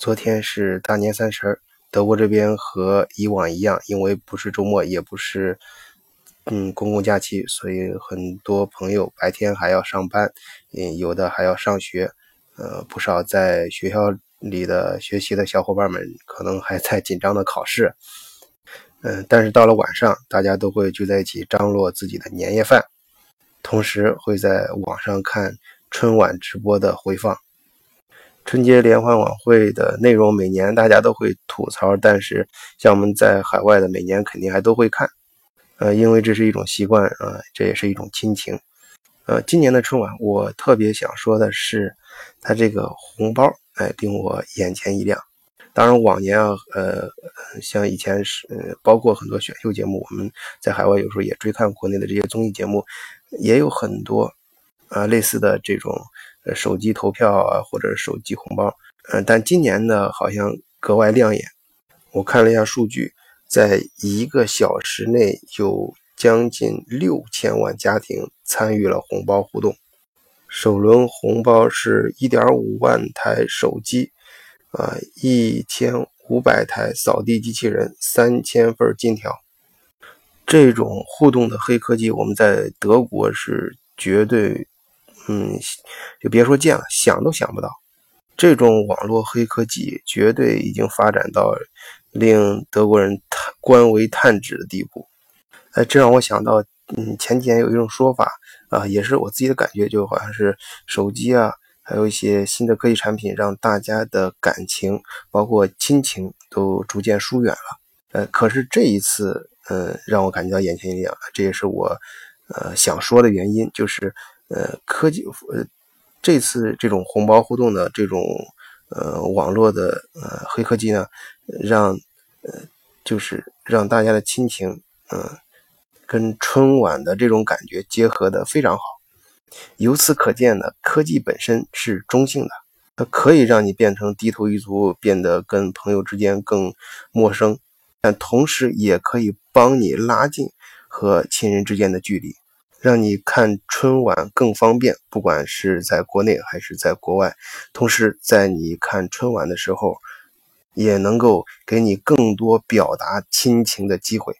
昨天是大年三十，德国这边和以往一样，因为不是周末，也不是嗯公共假期，所以很多朋友白天还要上班，嗯，有的还要上学，呃，不少在学校里的学习的小伙伴们可能还在紧张的考试，嗯，但是到了晚上，大家都会聚在一起张罗自己的年夜饭，同时会在网上看春晚直播的回放。春节联欢晚会的内容，每年大家都会吐槽，但是像我们在海外的，每年肯定还都会看，呃，因为这是一种习惯啊，这也是一种亲情。呃，今年的春晚，我特别想说的是，它这个红包，哎，令我眼前一亮。当然，往年啊，呃，像以前是，包括很多选秀节目，我们在海外有时候也追看国内的这些综艺节目，也有很多啊类似的这种。呃，手机投票啊，或者手机红包，嗯，但今年呢，好像格外亮眼。我看了一下数据，在一个小时内，有将近六千万家庭参与了红包互动。首轮红包是一点五万台手机，啊，一千五百台扫地机器人，三千份金条。这种互动的黑科技，我们在德国是绝对。嗯，就别说见了，想都想不到，这种网络黑科技绝对已经发展到令德国人叹官为叹止的地步。哎，这让我想到，嗯，前几年有一种说法啊，也是我自己的感觉，就好像是手机啊，还有一些新的科技产品，让大家的感情，包括亲情，都逐渐疏远了。呃，可是这一次，呃，让我感觉到眼前一亮，这也是我呃想说的原因，就是。呃，科技呃，这次这种红包互动的这种呃网络的呃黑科技呢，让呃就是让大家的亲情嗯跟春晚的这种感觉结合的非常好。由此可见呢，科技本身是中性的，它可以让你变成低头一族，变得跟朋友之间更陌生，但同时也可以帮你拉近和亲人之间的距离。让你看春晚更方便，不管是在国内还是在国外。同时，在你看春晚的时候，也能够给你更多表达亲情的机会。